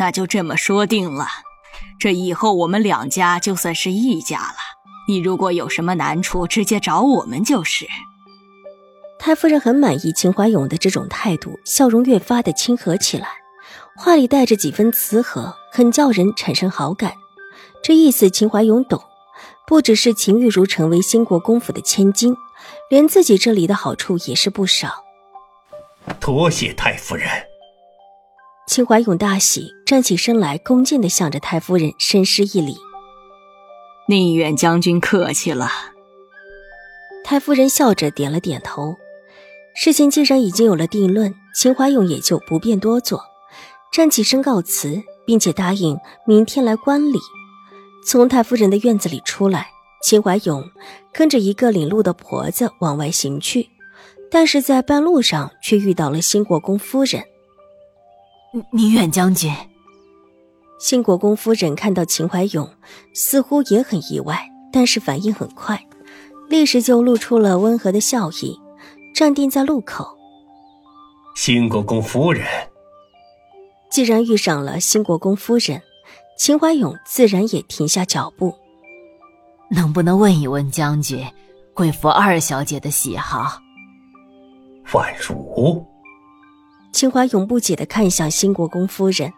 那就这么说定了。这以后我们两家就算是一家了。你如果有什么难处，直接找我们就是。太夫人很满意秦怀勇的这种态度，笑容越发的亲和起来，话里带着几分慈和，很叫人产生好感。这意思秦怀勇懂，不只是秦玉茹成为兴国公府的千金，连自己这里的好处也是不少。多谢太夫人。秦怀勇大喜，站起身来，恭敬的向着太夫人深施一礼。宁远将军客气了。太夫人笑着点了点头。事情既然已经有了定论，秦怀勇也就不便多做，站起身告辞，并且答应明天来观礼。从太夫人的院子里出来，秦怀勇跟着一个领路的婆子往外行去，但是在半路上却遇到了新国公夫人。宁远将军，新国公夫人看到秦怀勇，似乎也很意外，但是反应很快，立时就露出了温和的笑意，站定在路口。新国公夫人，既然遇上了新国公夫人，秦怀勇自然也停下脚步。能不能问一问将军，贵府二小姐的喜好？宛如。秦怀永不解的看向新国公夫人，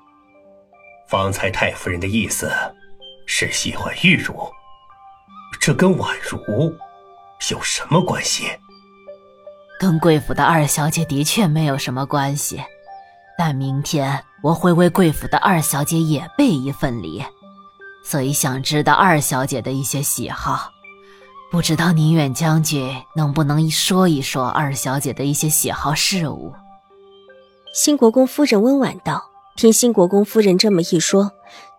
方才太夫人的意思是喜欢玉茹，这跟婉如有什么关系？跟贵府的二小姐的确没有什么关系，但明天我会为贵府的二小姐也备一份礼，所以想知道二小姐的一些喜好，不知道宁远将军能不能说一说二小姐的一些喜好事物？新国公夫人温婉道：“听新国公夫人这么一说，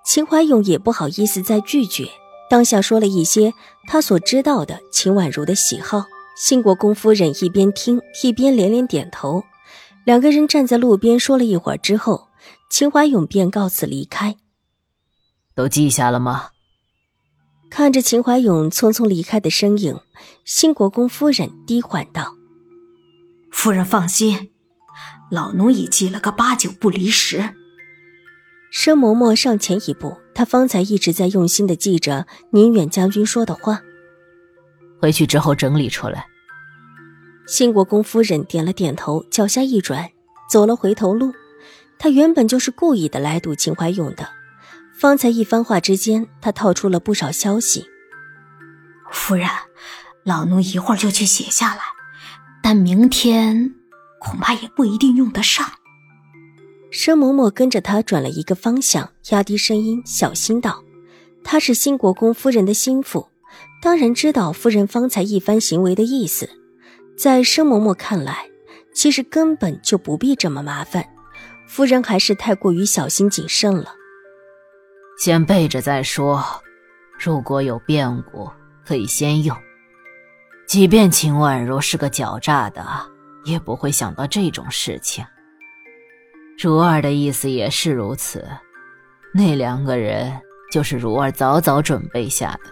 秦怀勇也不好意思再拒绝，当下说了一些他所知道的秦婉如的喜好。新国公夫人一边听一边连连点头。两个人站在路边说了一会儿之后，秦怀勇便告辞离开。都记下了吗？看着秦怀勇匆匆离开的身影，新国公夫人低缓道：“夫人放心。”老奴已记了个八九不离十。申嬷嬷上前一步，她方才一直在用心的记着宁远将军说的话。回去之后整理出来。新国公夫人点了点头，脚下一转，走了回头路。她原本就是故意的来堵秦怀勇的。方才一番话之间，她套出了不少消息。夫人，老奴一会儿就去写下来，但明天。恐怕也不一定用得上。申嬷嬷跟着他转了一个方向，压低声音，小心道：“他是新国公夫人的心腹，当然知道夫人方才一番行为的意思。在申嬷嬷看来，其实根本就不必这么麻烦，夫人还是太过于小心谨慎了。先备着再说，如果有变故，可以先用。即便秦婉如是个狡诈的。”也不会想到这种事情。如儿的意思也是如此，那两个人就是如儿早早准备下的。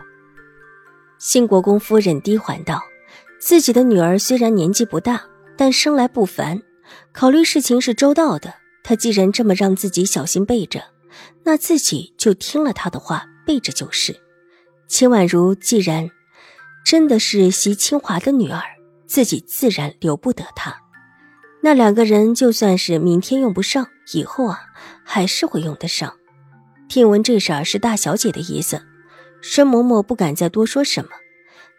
新国公夫人低缓道：“自己的女儿虽然年纪不大，但生来不凡，考虑事情是周到的。她既然这么让自己小心备着，那自己就听了她的话，备着就是。秦婉如既然真的是袭清华的女儿。”自己自然留不得他，那两个人就算是明天用不上，以后啊还是会用得上。听闻这事儿是大小姐的意思，申嬷嬷不敢再多说什么。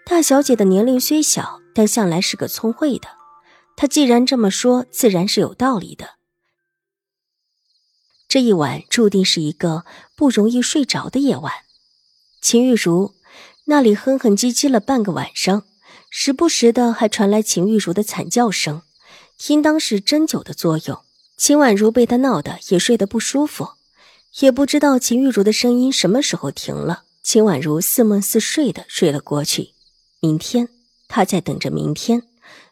大小姐的年龄虽小，但向来是个聪慧的。她既然这么说，自然是有道理的。这一晚注定是一个不容易睡着的夜晚。秦玉茹那里哼哼唧唧了半个晚上。时不时的还传来秦玉茹的惨叫声，应当是针灸的作用。秦婉如被他闹得也睡得不舒服，也不知道秦玉茹的声音什么时候停了。秦婉如似梦似睡的睡了过去。明天，她在等着明天，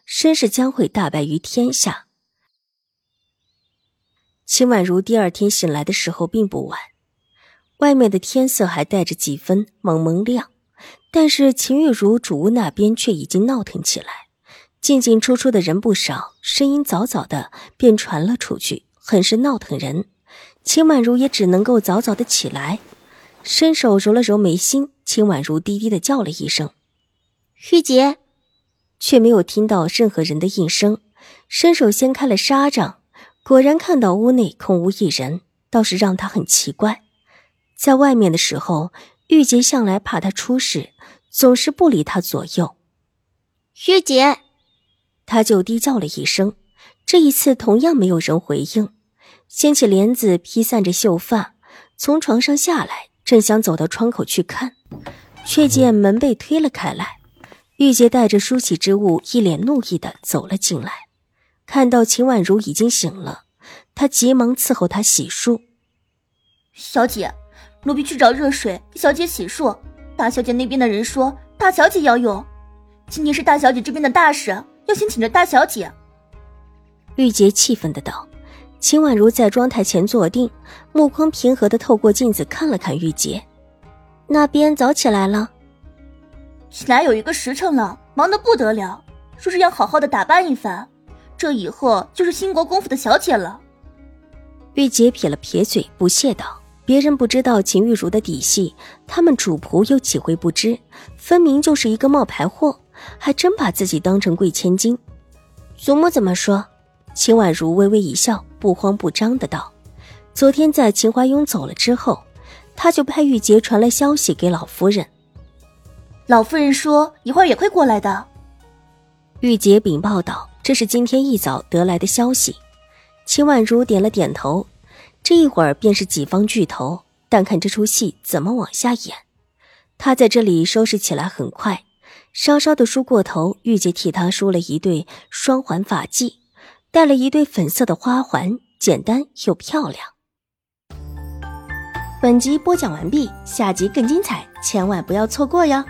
身世将会大败于天下。秦婉如第二天醒来的时候并不晚，外面的天色还带着几分蒙蒙亮，但是秦玉茹主屋那边却已经闹腾起来，进进出出的人不少，声音早早的便传了出去，很是闹腾人。秦婉如也只能够早早的起来，伸手揉了揉眉心。秦婉如低低的叫了一声“玉洁”，却没有听到任何人的应声，伸手掀开了纱帐。果然看到屋内空无一人，倒是让她很奇怪。在外面的时候，玉洁向来怕他出事，总是不理他左右。玉洁，他就低叫了一声。这一次同样没有人回应，掀起帘子披散着秀发，从床上下来，正想走到窗口去看，却见门被推了开来。玉洁带着梳洗之物，一脸怒意的走了进来。看到秦婉如已经醒了，她急忙伺候她洗漱。小姐，奴婢去找热水给小姐洗漱。大小姐那边的人说大小姐要用，今天是大小姐这边的大事，要先请着大小姐。玉洁气愤的道。秦婉如在妆台前坐定，目光平和的透过镜子看了看玉洁。那边早起来了，起来有一个时辰了，忙得不得了，说是要好好的打扮一番。这以后就是兴国公府的小姐了。玉洁撇了撇嘴，不屑道：“别人不知道秦玉茹的底细，他们主仆又岂会不知？分明就是一个冒牌货，还真把自己当成贵千金。”祖母怎么说？秦婉如微微一笑，不慌不张的道：“昨天在秦怀庸走了之后，他就派玉洁传了消息给老夫人。老夫人说一会儿也会过来的。”玉洁禀报道。这是今天一早得来的消息，秦婉如点了点头。这一会儿便是几方巨头，但看这出戏怎么往下演。他在这里收拾起来很快，稍稍的梳过头，玉洁替他梳了一对双环发髻，戴了一对粉色的花环，简单又漂亮。本集播讲完毕，下集更精彩，千万不要错过哟。